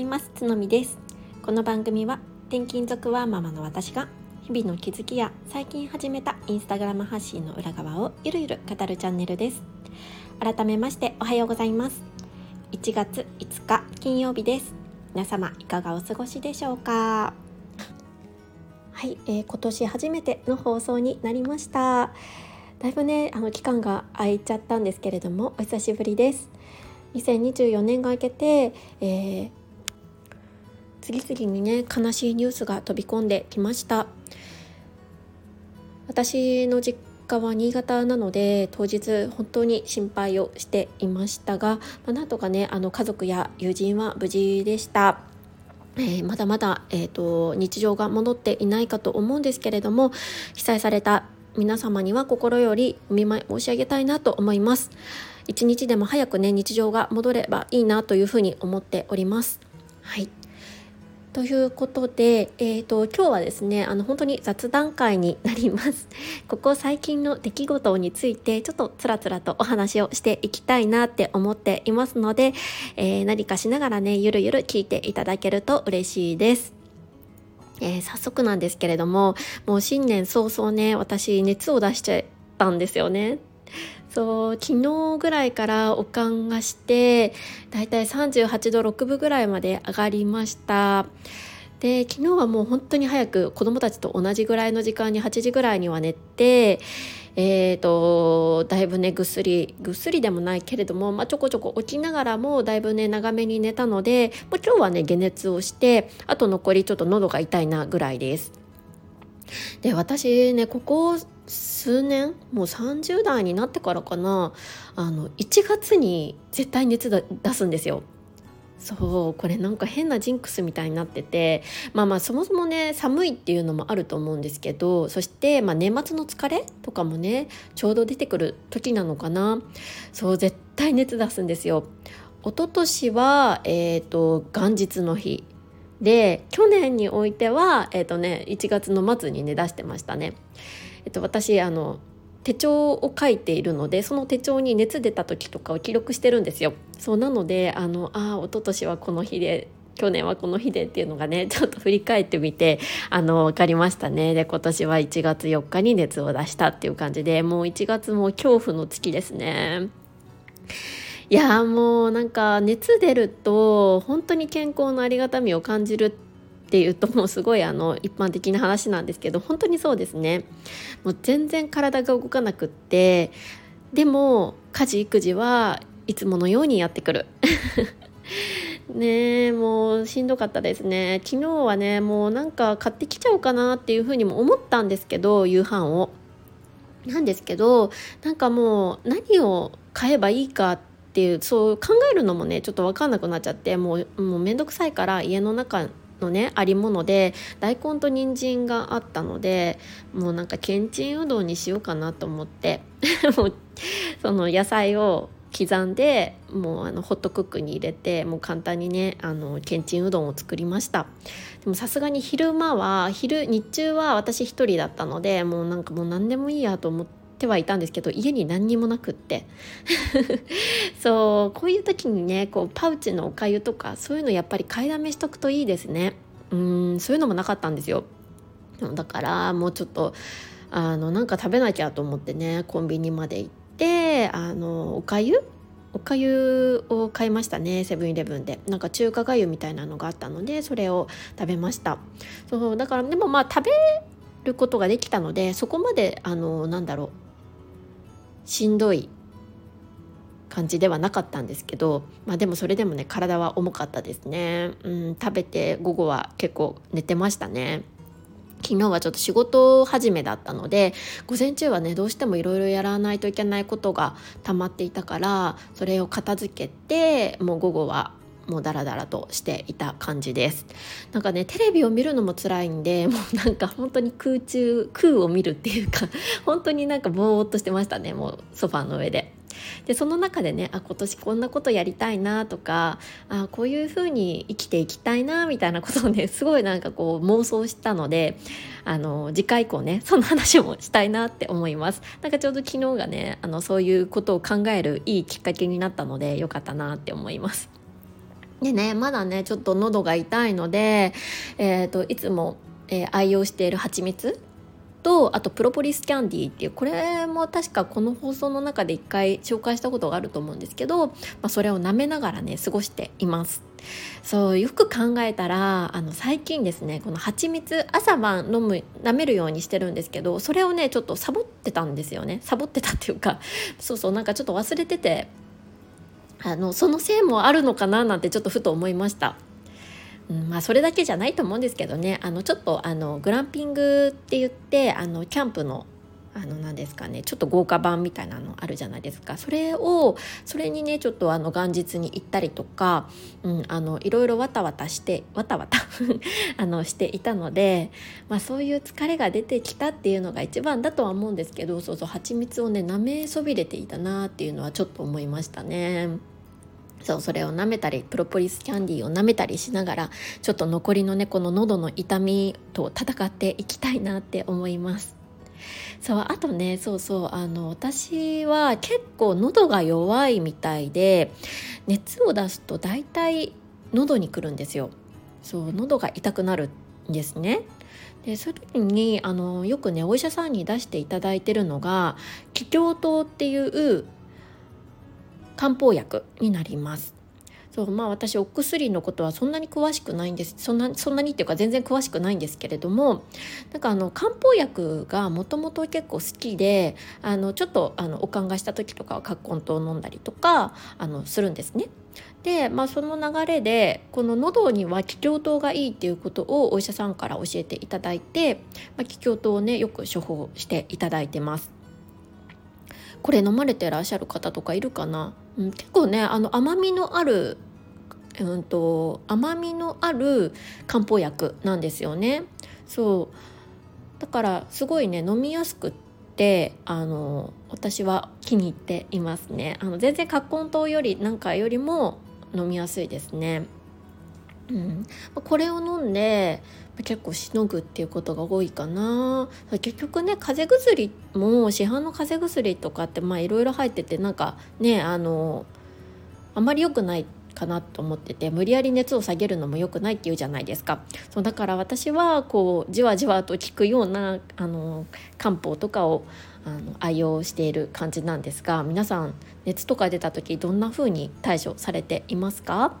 います。つのみです。この番組は転勤族ワーママの私が日々の気づきや最近始めたインスタグラム発信の裏側をゆるゆる語るチャンネルです。改めましておはようございます。1月5日金曜日です。皆様いかがお過ごしでしょうか？はい、えー、今年初めての放送になりました。だいぶねあの期間が空いちゃったんですけれどもお久しぶりです。2024年が明けて、えー、次々にね悲しいニュースが飛び込んできました。私の実家は新潟なので当日本当に心配をしていましたが、まあ、なんとかねあの家族や友人は無事でした。えー、まだまだ、えーと日常が戻っていないかと思うんですけれども被災された皆様には心よりお見舞い申し上げたいなと思います。一日でも早くね日常が戻ればいいなというふうに思っております。はい。ということで、えーと、今日はですねあの本当に雑談会になります ここ最近の出来事についてちょっとつらつらとお話をしていきたいなって思っていますので、えー、何かしながらねゆるゆる聞いていただけると嬉しいですえー、早速なんですけれどももう新年早々ね私熱を出しちゃったんですよね。そう昨日ぐらいからおかんがしてだいたい38度6分ぐらいまで上がりましたで昨日はもう本当に早く子供たちと同じぐらいの時間に8時ぐらいには寝てえーと、だいぶねぐっすりぐっすりでもないけれども、まあ、ちょこちょこ起きながらもだいぶね長めに寝たので、まあ、今日はね解熱をしてあと残りちょっと喉が痛いなぐらいです。で私ねここ数年もう30代になってからかなあの1月に絶対熱出すんですよ。そうこれなんか変なジンクスみたいになっててまあまあそもそもね寒いっていうのもあると思うんですけどそして、まあ、年末の疲れとかもねちょうど出てくる時なのかなそう絶対熱出すんですよ。一昨年は、えーと、元日の日で去年においては、えーとね、1月の末にね出してましたね。えっと、私あの手帳を書いているのでその手帳に熱出た時とかを記録してるんですよ。そうなのであのあ一昨年はこの日で去年はこの日でっていうのがね ちょっと振り返ってみてあの分かりましたねで今年は1月4日に熱を出したっていう感じでもう1月も恐怖の月ですね。いやもうなんか熱出ると本当に健康のありがたみを感じるってっていうともうすごいあの一般的な話なんですけど本当にそうですね。もう全然体が動かなくってでも家事育児はいつものようにやってくる。ねもうしんどかったですね。昨日はねもうなんか買ってきちゃおうかなっていうふうにも思ったんですけど夕飯を。なんですけどなんかもう何を買えばいいかっていうそう考えるのもねちょっと分かんなくなっちゃってもうもうめんどくさいから家の中のねありもので大根と人参があったのでもうなんかけんちんうどんにしようかなと思って もうその野菜を刻んでもうあのホットクックに入れてもう簡単にねあのけんちんうどんを作りました。でもさすがに昼間は昼日中は私一人だったのでもうなんかもう何でもいいやと思っててはいたんですけど家に何にもなくって。そうこういう時にねこうパウチのおかゆとかそういうのやっぱり買いだめしとくといいですね。うんそういうのもなかったんですよ。だからもうちょっとあのなんか食べなきゃと思ってねコンビニまで行ってあのおかゆ？おかゆを買いましたねセブンイレブンで。なんか中華がゆみたいなのがあったのでそれを食べました。そうだからでもまあ食べることができたのでそこまであのなんだろうしんどい感じではなかったんですけど、まあ、でもそれでもね体は重かったですね、うん、食べて午後は結構寝てましたね。昨日はちょっと仕事始めだったので午前中はねどうしてもいろいろやらないといけないことが溜まっていたからそれを片付けてもう午後はもうダラダラとしていた感じです。なんかねテレビを見るのも辛いんで もうなんか本当に空中空を見るっていうか 本当になんかぼーっとしてましたねもうソファーの上で。でその中でねあ今年こんなことやりたいなとかあこういうふうに生きていきたいなみたいなことをね すごいなんかこう妄想したのであの次回以降ねその話もしたいなって思いますなんかちょうど昨日がねあのそういうことを考えるいいきっかけになったのでよかったなって思いますでねまだねちょっと喉が痛いので、えーと、いつも、えー、愛用している蜂蜜とあとプロポリスキャンディーっていうこれも確かこの放送の中で一回紹介したことがあると思うんですけど、まあ、それを舐めながらね過ごしています。そうよく考えたらあの最近ですねこの蜂蜜朝晩飲む舐めるようにしてるんですけどそれをねちょっとサボってたんですよね。サボってたっていうかそうそうなんかちょっと忘れててあのそのせいもあるのかななんてちょっとふと思いました。うん、まあそれだけじゃないと思うんですけどねあのちょっとあのグランピングって言ってあのキャンプのあの何ですかねちょっと豪華版みたいなのあるじゃないですかそれをそれにねちょっとあの元日に行ったりとか、うん、あのいろいろわたわたしてわたわた あのしていたので、まあ、そういう疲れが出てきたっていうのが一番だとは思うんですけどそうそう蜂蜜をね舐めそびれていたなっていうのはちょっと思いましたね。そうそれを舐めたりプロポリスキャンディーを舐めたりしながらちょっと残りのねこの喉の痛みと戦っていきたいなって思いますそうあとねそうそうあの私は結構喉が弱いみたいで熱を出すと大体喉にくるんですよ。そう喉が痛くなるんですね。でそういう時にあのよくねお医者さんに出していただいてるのが気胸糖っていう漢方薬になります。そうまあ私お薬のことはそんなに詳しくないんですそんなそんなにっていうか全然詳しくないんですけれどもなんかあの漢方薬がもともと結構好きであのちょっとあのおかんがした時とかは葛根湯を飲んだりとかあのするんですね。で、まあ、その流れでこの喉には気胸糖がいいっていうことをお医者さんから教えていただいて、まあ、気胸糖をねよく処方していただいてます。これ飲まれてらっしゃる方とかいるかな、うん、結構ねあの甘みのあるうんと甘みのある漢方薬なんですよね。そう。だからすごいね飲みやすくってあの私は気に入っていますね。あの全然葛根湯よりなんかよりも飲みやすいですね。うん、これを飲んで結構しのぐっていうことが多いかな。結局ね風邪薬も市販の風邪薬とかってまあいろいろ入っててなんかねあのあまり良くないかなと思ってて無理やり熱を下げるのも良くないっていうじゃないですか。そうだから私はこうじわじわと効くようなあの漢方とかをあの愛用している感じなんですが皆さん熱とか出た時どんな風に対処されていますか？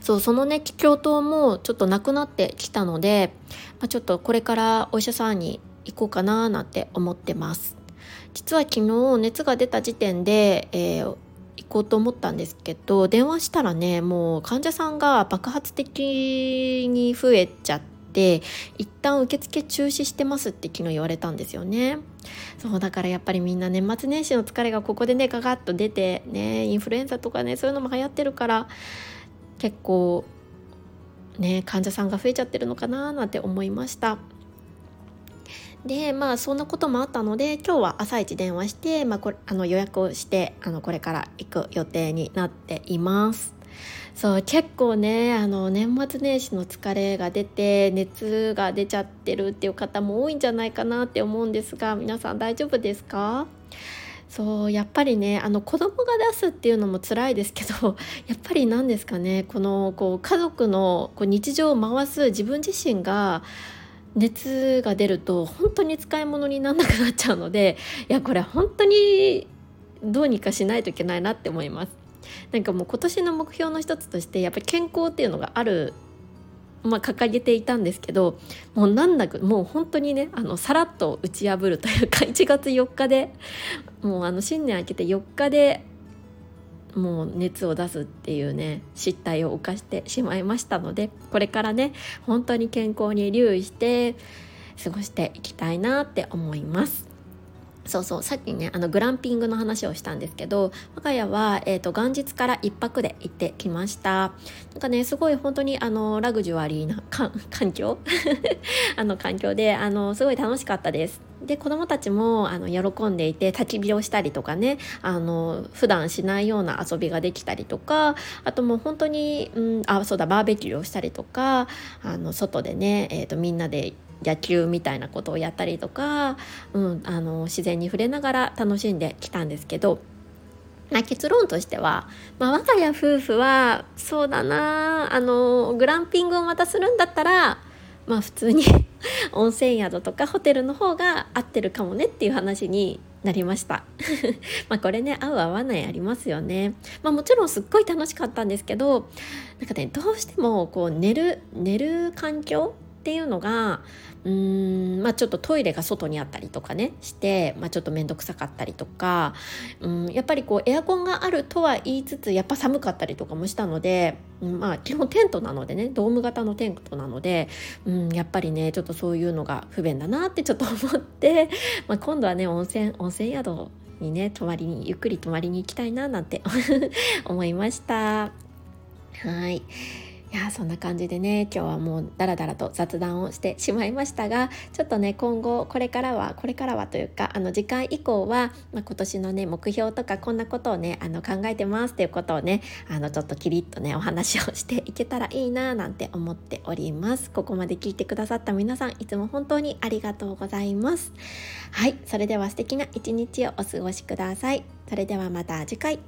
そうそのね気胸糖もちょっとなくなってきたので、まあ、ちょっとこれからお医者さんに行こうかななんて思ってます。実は昨日熱が出た時点で、えー、行こうと思ったんですけど電話したらねもう患者さんが爆発的に増えちゃって一旦受付中止してますって昨日言われたんですよね。そうだからやっぱりみんな年末年始の疲れがここでねガガッと出てねインフルエンザとかねそういうのも流行ってるから結構ね患者さんが増えちゃってるのかななんて思いました。でまあそんなこともあったので今日は朝一電話して、まあ、これあの予約をしてあのこれから行く予定になっています。そう結構ねあの年末年始の疲れが出て熱が出ちゃってるっていう方も多いんじゃないかなって思うんですが皆さん大丈夫ですか？そうやっぱりねあの子供が出すっていうのも辛いですけど やっぱり何ですかねこのこう家族のこう日常を回す自分自身が熱が出ると本当に使い物にならなくなっちゃうのでいやこれ本当にどうにかしないといけないなって思います。なんかもう今年の目標の一つとしてやっぱり健康っていうのがあるまあ、掲げていたんですけどもうなんだかもう本当にねあのさらっと打ち破るというか 1月4日でもうあの新年明けて4日でもう熱を出すっていうね失態を犯してしまいましたのでこれからね本当に健康に留意して過ごしていきたいなって思います。そうそうさっきねあのグランピングの話をしたんですけど我が家は、えーと、元日から1泊で行ってきました。なんかねすごい本当にあのラグジュアリーな環境？あの環境であのすごい楽しかったです。で子どもたちもあの喜んでいて焚き火をしたりとかねあの普段しないような遊びができたりとかあともう本当に、うん、あそうだバーベキューをしたりとかあの外でね、えーとみんなで野球みたいなことをやったりとか、うん、あの自然に触れながら楽しんできたんですけどまあ、結論としては、まあ、我が家夫婦はそうだなあのグランピングをまたするんだったらまあ普通に 温泉宿とかホテルの方が合ってるかもねっていう話になりました。まあこれね合う合わないありますよね。まあもちろんすっごい楽しかったんですけどなんかねどうしてもこう寝る寝る環境っていうのがうーんまあちょっとトイレが外にあったりとかねして、まあ、ちょっと面倒くさかったりとかうんやっぱりこうエアコンがあるとは言いつつやっぱ寒かったりとかもしたので、まあ基本テントなのでねドーム型のテントなので、うん、やっぱりねちょっとそういうのが不便だなってちょっと思って、まあ、今度はね温泉温泉宿にね泊まりにゆっくり泊まりに行きたいななんて 思いました。はいいやそんな感じでね今日はもうダラダラと雑談をしてしまいましたがちょっとね今後これからはこれからはというかあの次回以降は、まあ、今年のね目標とかこんなことをねあの考えてますっていうことをねあのちょっとキリッとねお話をしていけたらいいななんて思っております。ここまで聞いてくださった皆さんいつも本当にありがとうございます。はいそれでは素敵な一日をお過ごしください。それではまた次回。